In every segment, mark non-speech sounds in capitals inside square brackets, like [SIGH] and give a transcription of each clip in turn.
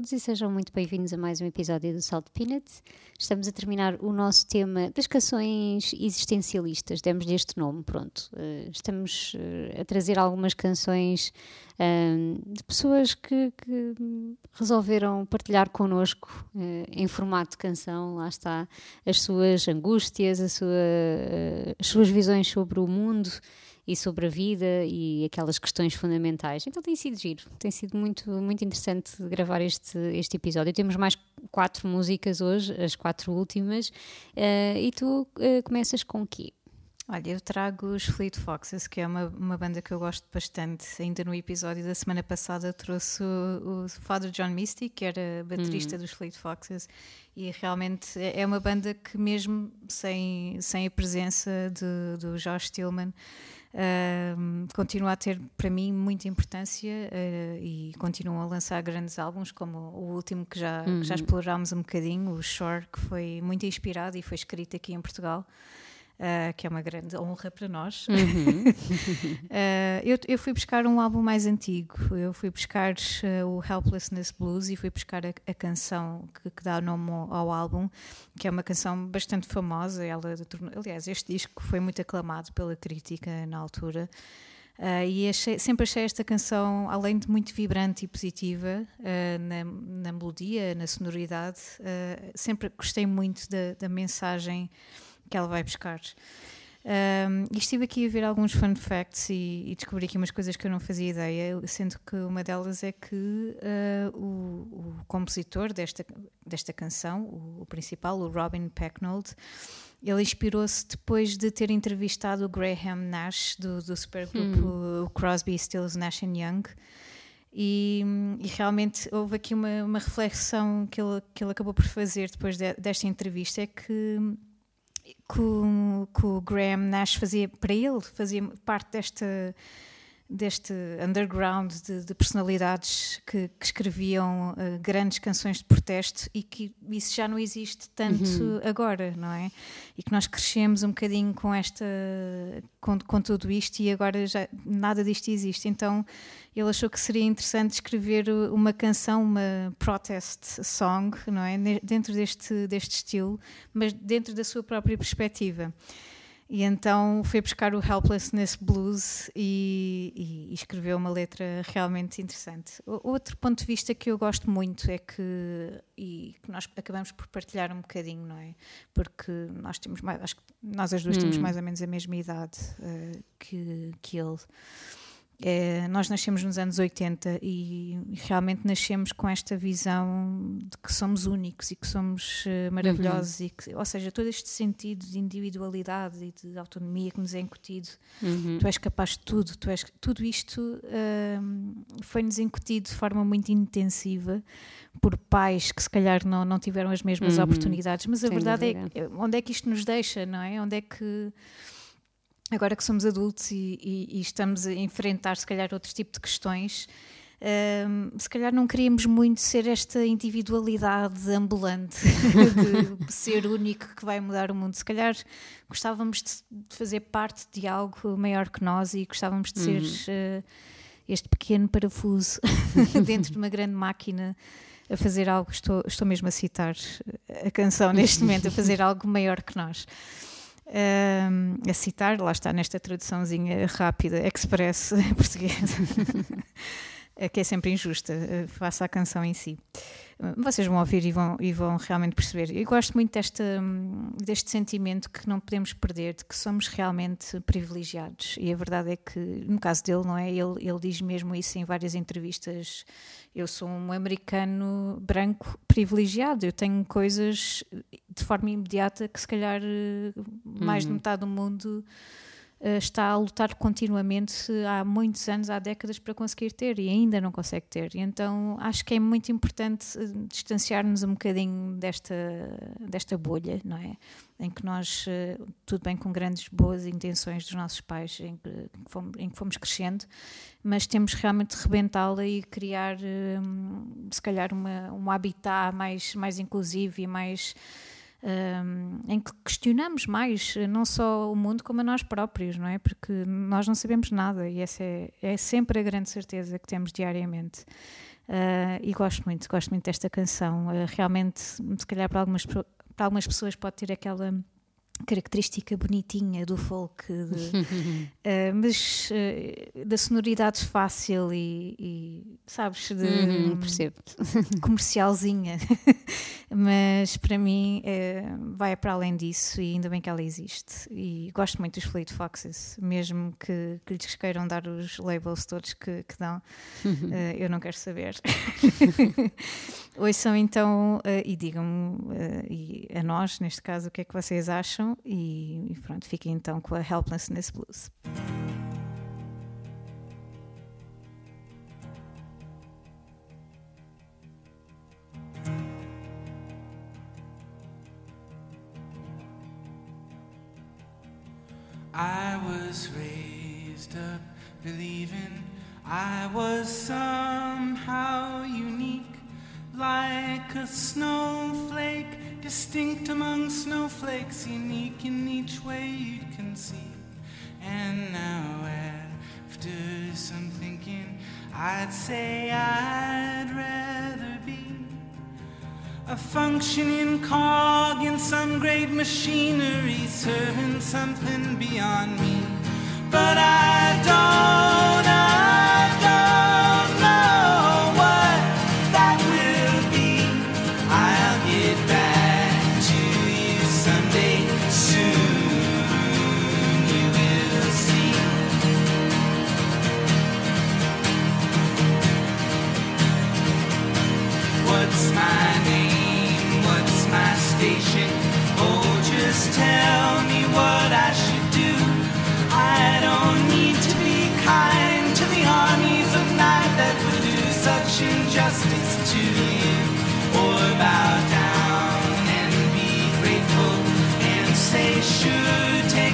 Todos e sejam muito bem-vindos a mais um episódio do Salt Peanuts. Estamos a terminar o nosso tema das canções existencialistas, demos-lhe este nome, pronto. Uh, estamos uh, a trazer algumas canções uh, de pessoas que, que, resolveram partilhar connosco em formato de canção, lá está, as suas angústias, sua, as suas visões sobre o mundo e sobre a vida e aquelas questões fundamentais. Então tem sido giro, tem sido muito, muito interessante gravar este, este episódio. Temos mais quatro músicas hoje, as quatro últimas, uh, e tu uh, começas com o quê? Olha, eu trago os Fleet Foxes, que é uma, uma banda que eu gosto bastante. Ainda no episódio da semana passada trouxe o, o Father John Misty, que era baterista uhum. dos Fleet Foxes, e realmente é, é uma banda que, mesmo sem, sem a presença de, do Josh Tillman, Uh, continua a ter para mim muita importância uh, e continuam a lançar grandes álbuns, como o último que já, uhum. que já uhum. explorámos um bocadinho, o Shore, que foi muito inspirado e foi escrito aqui em Portugal uh, que é uma grande honra para nós. Uhum. uh, [LAUGHS] eu, eu, fui buscar um álbum mais antigo, eu fui buscar uh, o Helplessness Blues e fui buscar a, a canção que, que, dá o nome ao, ao, álbum, que é uma canção bastante famosa. Ela, aliás, este disco foi muito aclamado pela crítica na altura. Uh, e achei, sempre achei esta canção, além de muito vibrante e positiva uh, na, na, melodia, na sonoridade, uh, sempre gostei muito da, da mensagem que ela vai buscar. Um, e estive aqui a ver alguns fun facts e, e, descobri aqui umas coisas que eu não fazia ideia, sendo que uma delas é que uh, o, o, compositor desta, desta canção, o, o, principal, o Robin Pecknold, ele inspirou-se depois de ter entrevistado o Graham Nash do, do supergrupo hum. Crosby, Stills, Nash Young. E, e, realmente houve aqui uma, uma reflexão que ele, que ele acabou por fazer depois de, desta entrevista: é que que o, que o Graham Nash fazia para ele, fazia parte desta deste underground de, de personalidades que, que escreviam uh, grandes canções de protesto e que isso já não existe tanto uhum. agora, não é? E que nós crescemos um bocadinho com esta com, com tudo isto e agora já nada disto existe. Então ele achou que seria interessante escrever uma canção, uma protest song, não é? Dentro deste, deste estilo, mas dentro da sua própria perspectiva. E então foi buscar o Helplessness Blues e, e, e, escreveu uma letra realmente interessante. O, outro ponto de vista que eu gosto muito é que, e que nós acabamos por partilhar um bocadinho, não é? Porque nós temos mais, acho que nós as duas hum. temos mais ou menos a mesma idade uh, que, que ele. É, nós nascemos nos anos 80 e realmente nascemos com esta visão de que somos únicos e que somos uh, maravilhosos, uhum. e que, ou seja, todo este sentido de individualidade e de autonomia que nos é incutido. Uhum. Tu és capaz de tudo, tu és, tudo isto uh, foi-nos incutido de forma muito intensiva por pais que se calhar não, não tiveram as mesmas uhum. oportunidades, mas a Sem verdade dúvida. é onde é que isto nos deixa, não é? Onde é que agora que somos adultos e, e, e, estamos a enfrentar, se calhar, outro tipo de questões, um, se calhar não queríamos muito ser esta individualidade ambulante [LAUGHS] de ser único que vai mudar o mundo. Se calhar gostávamos de, fazer parte de algo maior que nós e gostávamos de ser uh, este pequeno parafuso [LAUGHS] dentro de uma grande máquina a fazer algo. Estou, estou mesmo a citar a canção neste momento, a fazer algo maior que nós a citar, lá está nesta traduçãozinha rápida, express [LAUGHS] portuguesa, [LAUGHS] que é sempre injusta, uh, faça a canção em si. Vocês vão ouvir e vão, e vão realmente perceber. Eu gosto muito desta, deste sentimento que não podemos perder, de que somos realmente privilegiados. E a verdade é que, no caso dele, não é? Ele, ele diz mesmo isso em várias entrevistas. Eu sou um americano branco privilegiado. Eu tenho coisas de forma imediata que, se calhar, mais uhum. de metade do mundo eh, está a lutar continuamente há muitos anos, há décadas para conseguir ter e ainda não consegue ter. Então acho que é muito importante eh, distanciar-nos um bocadinho desta, desta bolha, não é? Em que nós, eh, tudo bem com grandes boas intenções dos nossos pais, em que fomos, em que fomos crescendo, mas temos realmente de rebentá-la e criar, se calhar, uma, um habitat mais, mais inclusivo e mais um, em que questionamos mais não só o mundo como a nós próprios, não é? Porque nós não sabemos nada e essa é, é sempre a grande certeza que temos diariamente. Uh, e gosto muito, gosto muito desta canção. Uh, realmente, se calhar para algumas, para algumas pessoas pode ter aquela característica bonitinha do folk, de, uh, [LAUGHS] mas uh, da sonoridade fácil e, e sabes, de uhum, comercialzinha. [LAUGHS] mas para mim uh, vai para além disso e ainda bem que ela existe. E gosto muito dos Fleet Foxes, mesmo que, que lhes queiram dar os labels todos que, que dão, eu não quero saber. [LAUGHS] Ouçam então e digam e a nós, neste caso, o que é que vocês acham e, e pronto, fiquem então com a Helplessness Blues. I was raised up believing I was somehow unique, like a snowflake distinct among snowflakes, unique in each way you'd conceive. And now, after some thinking, I'd say I'd rather a functioning cog in some great machinery, serving something beyond me. But I don't.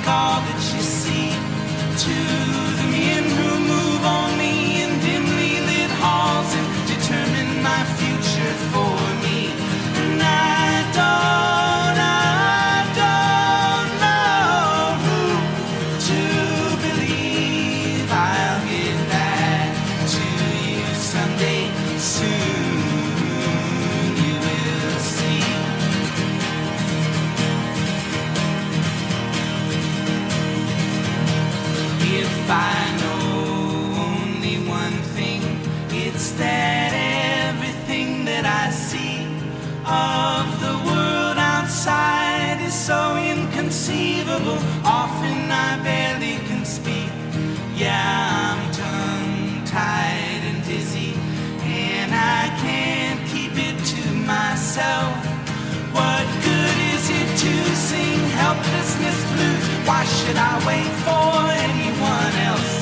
call inconceivable. Often I barely can speak. Yeah, I'm tongue tied and dizzy, and I can't keep it to myself. What good is it to sing helplessness blues? Why should I wait for anyone else?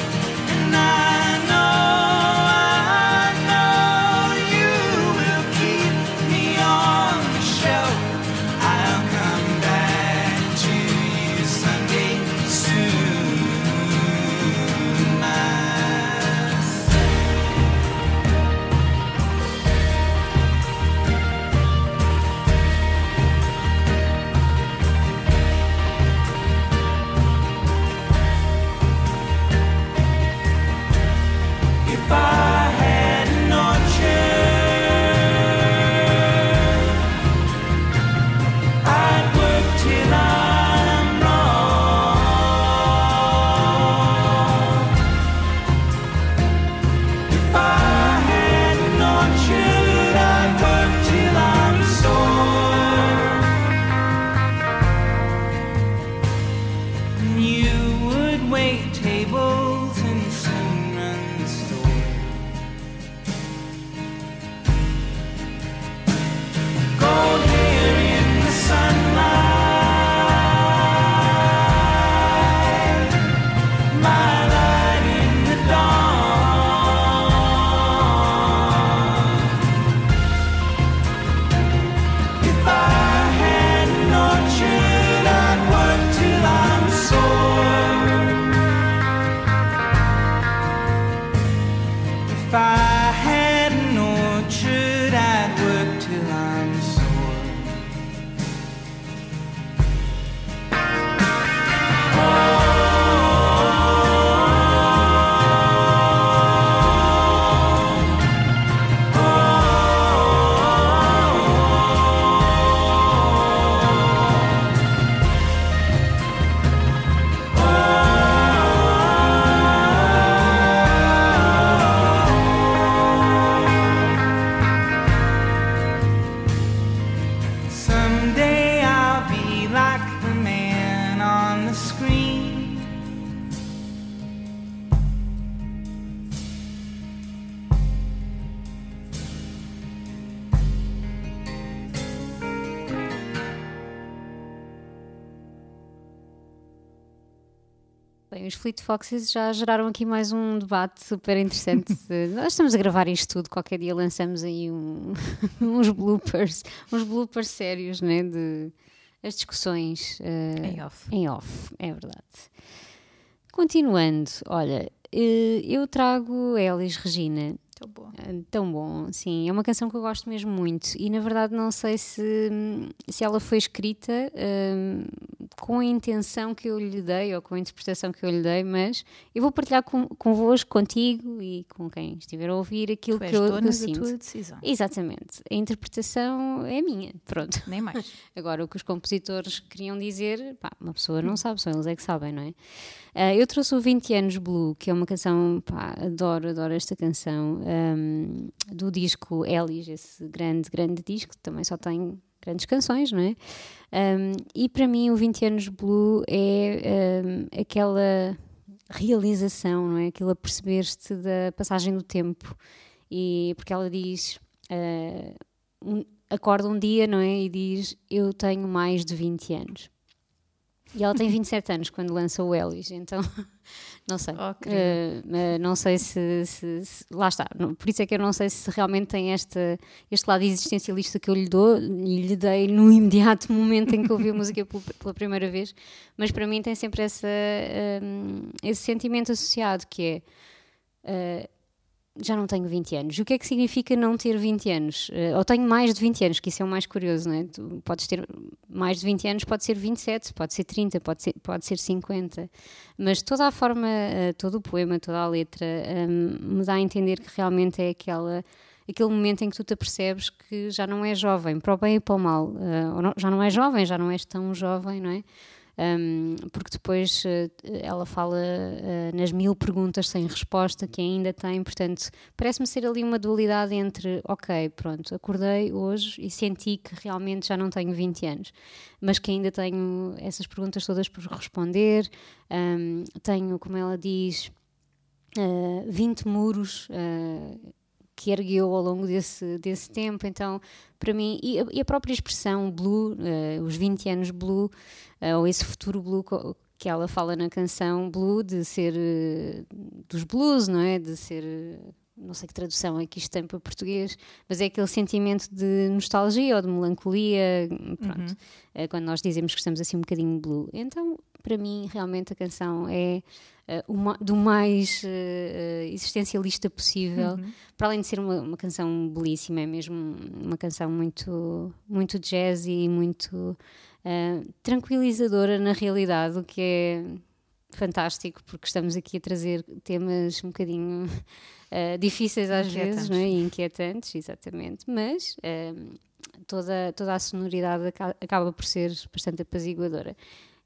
Foxes já geraram aqui mais um debate super interessante. [LAUGHS] Nós estamos a gravar isto tudo, qualquer dia lançamos aí um, [LAUGHS] uns bloopers, uns bloopers sérios, né? De as discussões uh, em off. Em off, é verdade. Continuando, olha, eh, eu trago Elis Regina Tão bom. Ah, tão bom, sim. É uma canção que eu gosto mesmo muito e na verdade não sei se, se ela foi escrita um, com a intenção que eu lhe dei ou com a interpretação que eu lhe dei, mas eu vou partilhar com, convosco, contigo e com quem estiver a ouvir aquilo tu que eu, dona eu da sinto. tua decisão. Exatamente. A interpretação é minha, pronto. Nem mais. [LAUGHS] Agora, o que os compositores queriam dizer, pá, uma pessoa não sabe, só eles é que sabem, não é? Uh, eu trouxe o 20 Anos Blue, que é uma canção, pá, adoro, adoro esta canção, um, do disco Ellis, esse grande, grande disco, também só tem grandes canções, não é? Um, e para mim, o 20 Anos Blue é um, aquela realização, não é? Aquilo a perceber-te da passagem do tempo, e porque ela diz. Uh, um, acorda um dia, não é? E diz: Eu tenho mais de 20 anos. E ela tem 27 anos quando lança o Ellis, então [LAUGHS] não sei. Oh, uh, não sei se, se, se, Lá está. Por isso é que eu não sei se realmente tem este, este lado existencialista que eu lhe dou e lhe dei no imediato momento em que ouvi a música pela, pela, primeira vez, mas para mim tem sempre essa, um, esse sentimento associado que é. Uh, já não tenho 20 anos. O que é que significa não ter 20 anos? Uh, ou tenho mais de 20 anos, que isso é o mais curioso, não é? Tu podes ter mais de 20 anos, pode ser 27, pode ser 30, pode ser, pode ser 50. Mas toda a forma, uh, todo o poema, toda a letra um, me dá a entender que realmente é aquela aquele momento em que tu te apercebes que já não és jovem, para o bem e para o mal. Uh, não, já não és jovem, já não és tão jovem, não é? Um, porque depois uh, ela fala uh, nas mil perguntas sem resposta que ainda tem, portanto, parece-me ser ali uma dualidade entre, ok, pronto, acordei hoje e senti que realmente já não tenho 20 anos, mas que ainda tenho essas perguntas todas por responder, um, tenho, como ela diz, uh, 20 muros que ergueu ao longo desse, desse tempo. Então, para mim, e a, e a própria expressão blue, uh, os 20 anos blue, uh, ou esse futuro blue que ela fala na canção blue, de ser uh, dos blues, não é? De ser. não sei que tradução é que isto tem para português, mas é aquele sentimento de nostalgia ou de melancolia, pronto, uhum. quando nós dizemos que estamos assim um bocadinho blue. Então, para mim, realmente a canção é uh, uma, do mais uh, existencialista possível, uhum. para além de ser uma, uma, canção belíssima, é mesmo uma canção muito, muito jazzy e muito uh, tranquilizadora na realidade, o que é fantástico, porque estamos aqui a trazer temas um bocadinho [LAUGHS] difíceis às vezes não é? e inquietantes, exatamente, mas toda, toda a sonoridade acaba por ser bastante apaziguadora.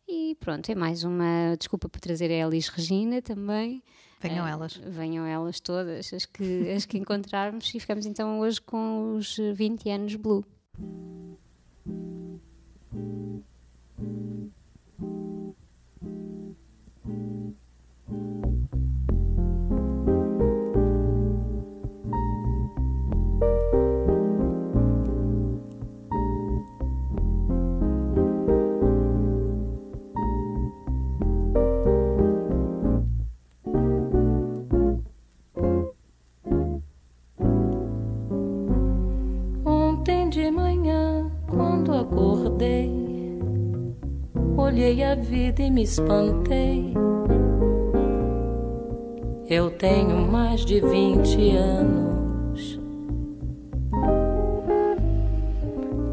E pronto, é mais uma desculpa por trazer a Elis Regina também. Venham uh, elas. Venham elas todas, as que, as que [LAUGHS] encontrarmos. E ficamos então hoje com os 20 anos Blue. Vida e me espantei. Eu tenho mais de vinte anos.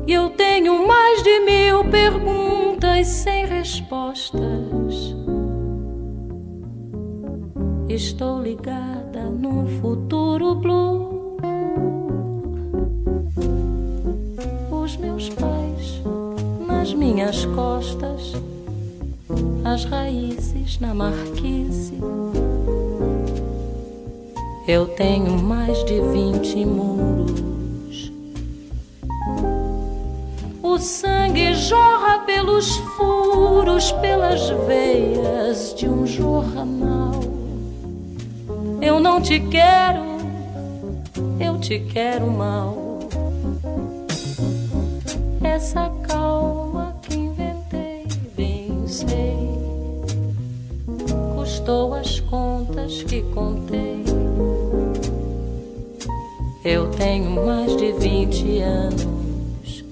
E eu tenho mais de mil perguntas sem respostas. Estou ligada num futuro blue. Os meus pais nas minhas costas as raízes na marquise. Eu tenho mais de vinte muros. O sangue jorra pelos furos, pelas veias de um jornal. Eu não te quero, eu te quero mal. Essa histórias que contei. Eu tenho mais de vinte anos.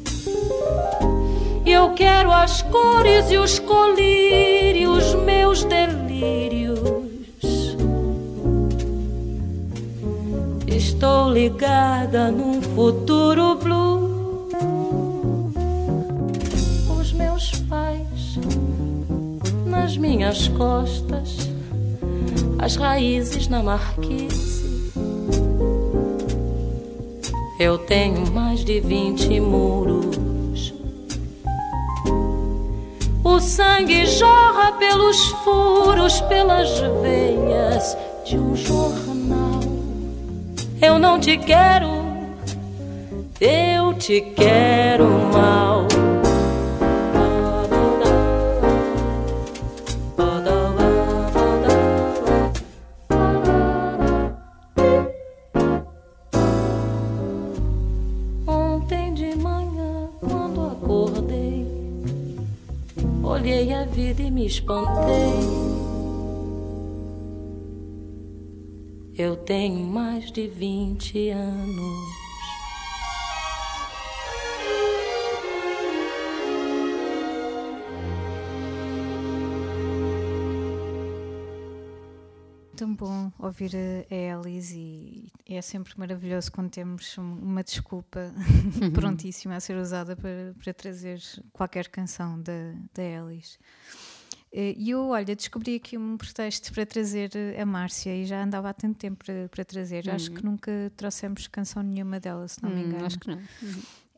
E eu quero as cores e os colírios, meus delírios. Estou ligada num futuro blue. Os meus pais nas minhas costas, as raízes na marquise. Eu tenho mais de vinte muros. O sangue jorra pelos furos, pelas veias de um jornal. Eu não te quero, eu te quero espantei. Eu tenho mais de vinte anos. Tão bom ouvir a Alice e é sempre maravilhoso quando temos um- uma desculpa prontíssima a ser usada para, para trazer qualquer canção da, da Alice. Eh, E eu, olha, descobri aqui um pretexto para trazer a Márcia e já andava há tanto tempo para, para trazer. Acho que nunca trouxemos canção nenhuma dela, se não me Hum, engano. acho que não.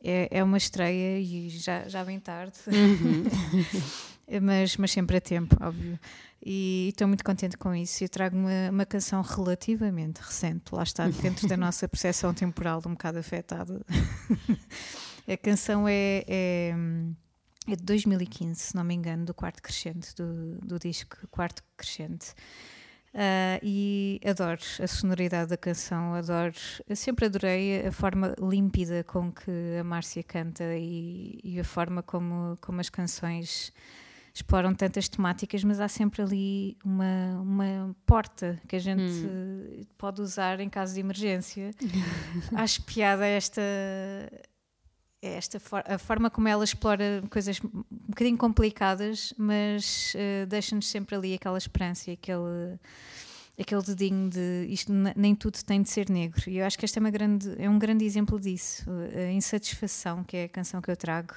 É, é uma estreia e já, já bem tarde, [LAUGHS] mas, mas sempre a tempo, óbvio. E estou muito contente com isso. Eu trago uma, uma canção relativamente recente, lá está, dentro da nossa [LAUGHS] percepção temporal, um bocado afetada. [LAUGHS] a canção é, é, é de 2015, se não me engano, do quarto crescente, do, do disco Quarto Crescente. Ah, e adoro a sonoridade da canção, adoro, eu sempre adorei a forma límpida com que a Márcia canta e, e a forma como, como as canções exploram tantas temáticas, mas há sempre ali uma, uma porta que a gente eh, pode usar em caso de emergência. [LAUGHS] Acho piada esta esta for a forma como ela explora coisas um bocadinho complicadas, mas uh, deixa-nos sempre ali aquela esperança e aquele, aquele dedinho de isto nem tudo tem de ser negro. E eu acho que este é, grande, é um grande exemplo disso. A insatisfação, que é a canção que eu trago,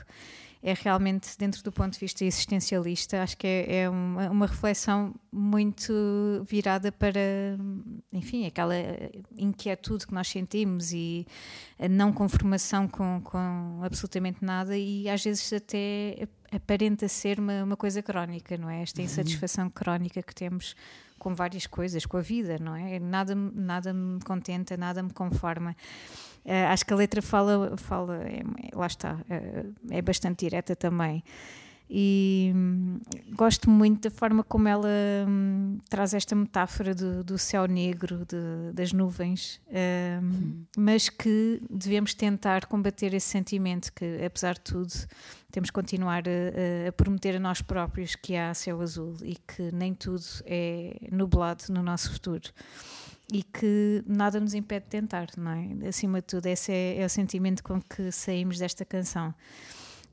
é realmente, dentro do ponto de vista existencialista, acho que é, é uma, uma, reflexão muito virada para, enfim, aquela inquietude que nós sentimos e a não conformação com, com absolutamente nada e às vezes até aparenta ser uma, uma coisa crónica, não é? Esta insatisfação uhum. crónica que temos com várias coisas, com a vida, não é? Nada, nada me contenta, nada me conforma. Uh, acho que a letra fala, fala é, lá está, uh, é bastante direta também. E hum, gosto muito da forma como ela hum, traz esta metáfora do, do céu negro, de, das nuvens, hum, hum. mas que devemos tentar combater esse sentimento que, apesar de tudo, temos que continuar a, a, prometer a nós próprios que há céu azul e que nem tudo é nublado no nosso futuro e que nada nos impede de tentar, não é? Acima de tudo, esse é, é o sentimento com que saímos desta canção.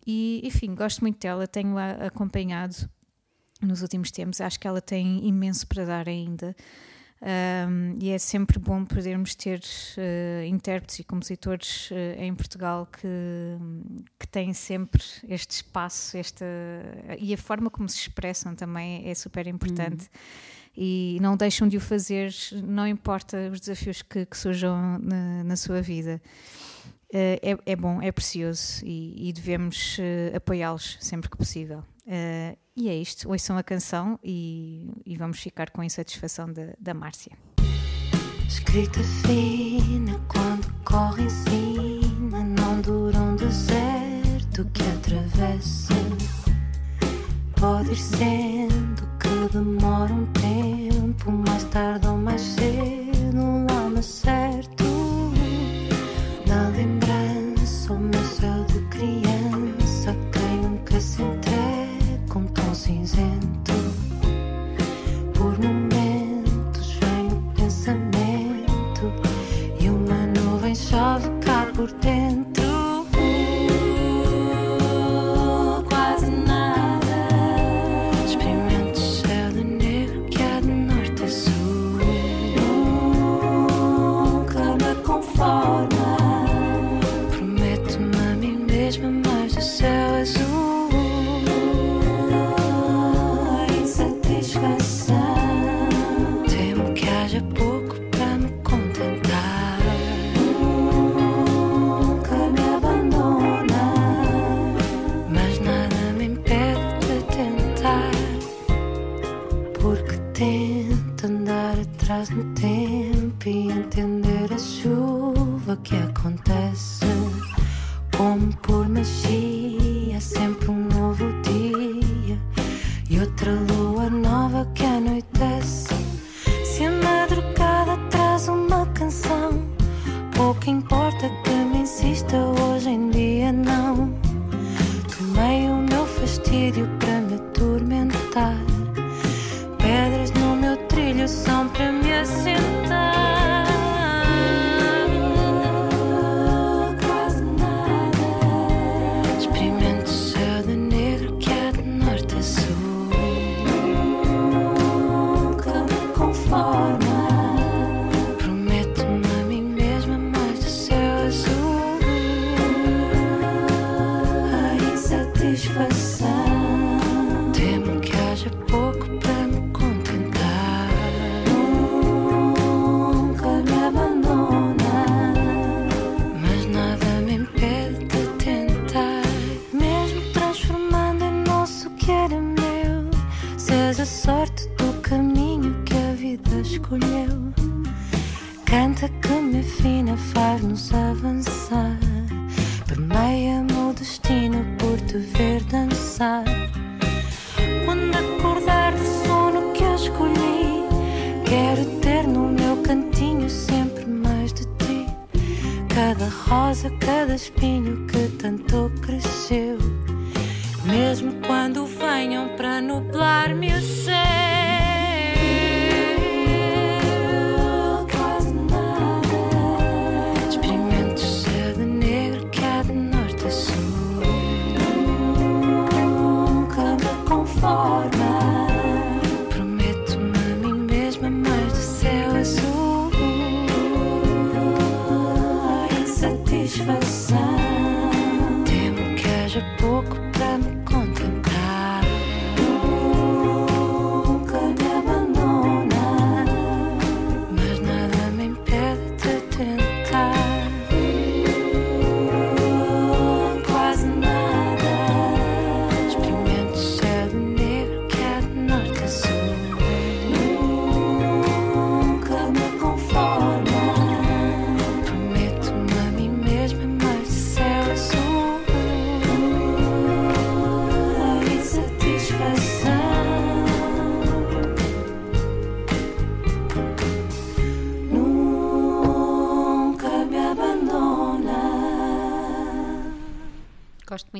E, enfim, gosto muito dela, tenho-a acompanhado nos últimos tempos, acho que ela tem imenso para dar ainda. Um, e é sempre bom podermos ter uh, intérpretes e compositores uh, em Portugal que, que têm sempre este espaço esta, e a forma como se expressam também é super importante. Uhum e não deixam de o fazer, não importa os desafios que, que surjam na, na, sua vida. Uh, é, é, bom, é precioso e, e devemos uh, apoiá-los sempre que possível. Uh, e é isto, ouçam a canção e, e vamos ficar com a insatisfação da, da Márcia. Escrita fina quando corre em cima, não dura um deserto que atravessa. Pode ir sendo que demora um tempo, mais tarde ou mais cedo, um lama certo. Cinzento. Cada rosa, cada espinho que tanto cresceu. Mesmo quando venham para nublar-me o céu.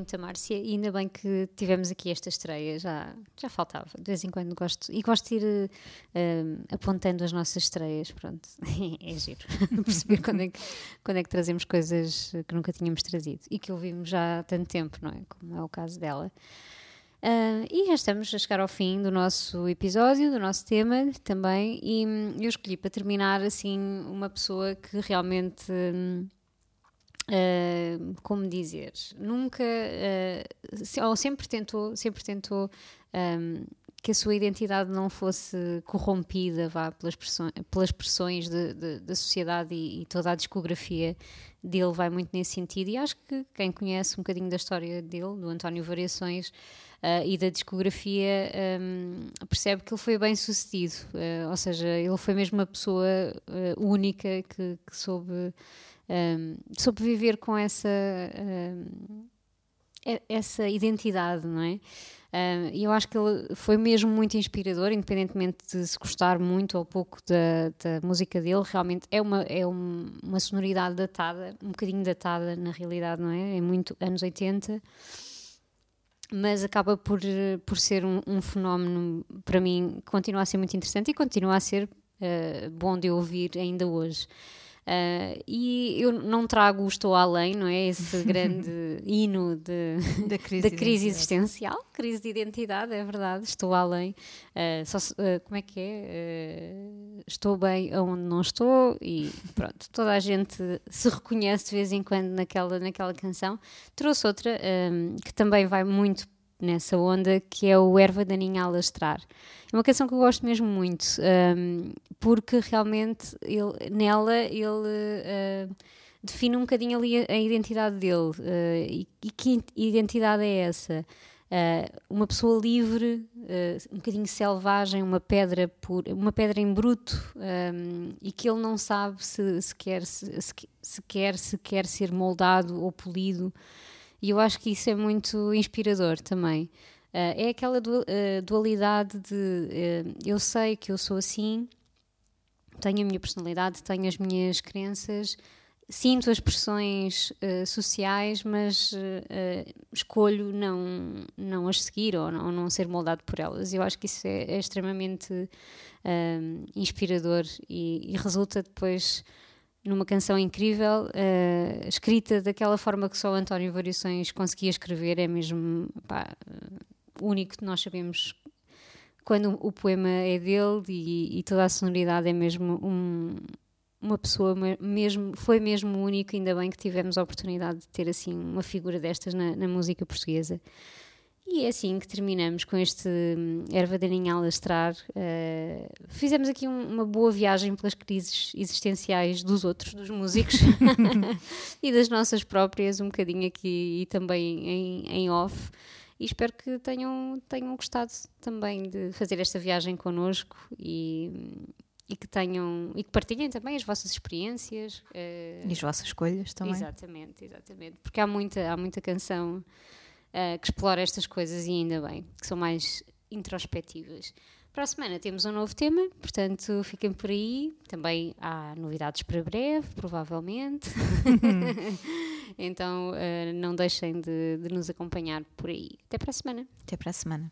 Muito da Márcia e ainda bem que tivemos aqui esta estreia, já, já faltava. De vez em quando gosto. E gosto de ir eh, apontando as nossas estreias, pronto. [LAUGHS] é giro. [LAUGHS] Perceber quando é, que, quando é que trazemos coisas que nunca tínhamos trazido e que ouvimos já há tanto tempo, não é? Como é o caso dela. Ah, e já estamos a chegar ao fim do nosso episódio, do nosso tema também, e hum, eu escolhi para terminar assim uma pessoa que realmente. hum, Uh, como dizer, nunca uh, ou sempre tentou, sempre tentou um, que a sua identidade não fosse corrompida vá, pelas, pressões, pelas pressões de- de- da sociedade e, e toda a discografia dele vai muito nesse sentido. E acho que quem conhece um bocadinho da história dele, do António Variações uh, e da discografia um, percebe que ele foi bem sucedido, uh, ou seja, ele foi mesmo uma pessoa uh, única que, que soube um, soube viver com essa, um, essa identidade, não é? E eu acho que ele foi mesmo muito inspirador, independentemente de se gostar muito ou pouco da, da música dele, realmente é, uma, é um- uma sonoridade datada, um bocadinho datada na realidade, não é? É muito anos 80, mas acaba por, por ser um, um fenómeno, para mim, continua a ser muito interessante e continua a ser eh, bom de ouvir ainda hoje. Ah, e eu não trago o Estou Além, não é? Esse grande [LAUGHS] hino de, Da crise da crise existencial, crise de identidade, é verdade, estou além. Ah, só ah, como é que é? Estou bem onde não estou e pronto, toda a gente se reconhece de vez em quando naquela, naquela canção. Trouxe outra ah, que também vai muito nessa onda, que é o Erva Daninha a Lastrar. É uma canção que eu gosto mesmo muito, ah, porque realmente ele, nela ele ah, define um bocadinho ali a, a identidade dele. ah, e, e que identidade é essa? Uh, uma pessoa livre, uh, um bocadinho selvagem, uma pedra uma pedra em bruto um, e que ele não sabe se, se, quer, se, se, quer, se quer ser moldado ou polido. E eu acho que isso é muito inspirador também. Uh, é aquela dualidade de eu sei que eu sou assim, tenho a minha personalidade, tenho as minhas crenças, sinto as pressões uh, sociais, mas uh, escolho não, não as seguir ou não, ou não, ser moldado por elas. Eu acho que isso é, é extremamente inspirador e, e, resulta depois numa canção incrível, escrita daquela forma que só António Variações conseguia escrever, é mesmo pá, único, nós sabemos quando o poema é dele e, e toda a sonoridade é mesmo um, uma pessoa mesmo, foi mesmo único, ainda bem que tivemos a oportunidade de ter assim uma figura destas na, na música portuguesa. E é assim que terminamos com este hum, Erva Daninha a lastrar. Uh, fizemos aqui um, uma boa viagem pelas crises existenciais dos outros, dos músicos. [LAUGHS] [LAUGHS] E das nossas próprias, um bocadinho aqui e também em, em off. E espero que tenham, tenham gostado também de fazer esta viagem connosco e, e que tenham e que partilhem também as vossas experiências uh, e as vossas escolhas também. Exatamente exatamente. Porque há muita há muita canção uh, que explora estas coisas e ainda bem que são mais introspectivas para a semana temos um novo tema, portanto fiquem por aí. Também há novidades para breve, provavelmente. [LAUGHS] então uh, não deixem de, de nos acompanhar por aí. Até para a semana. Até para a semana.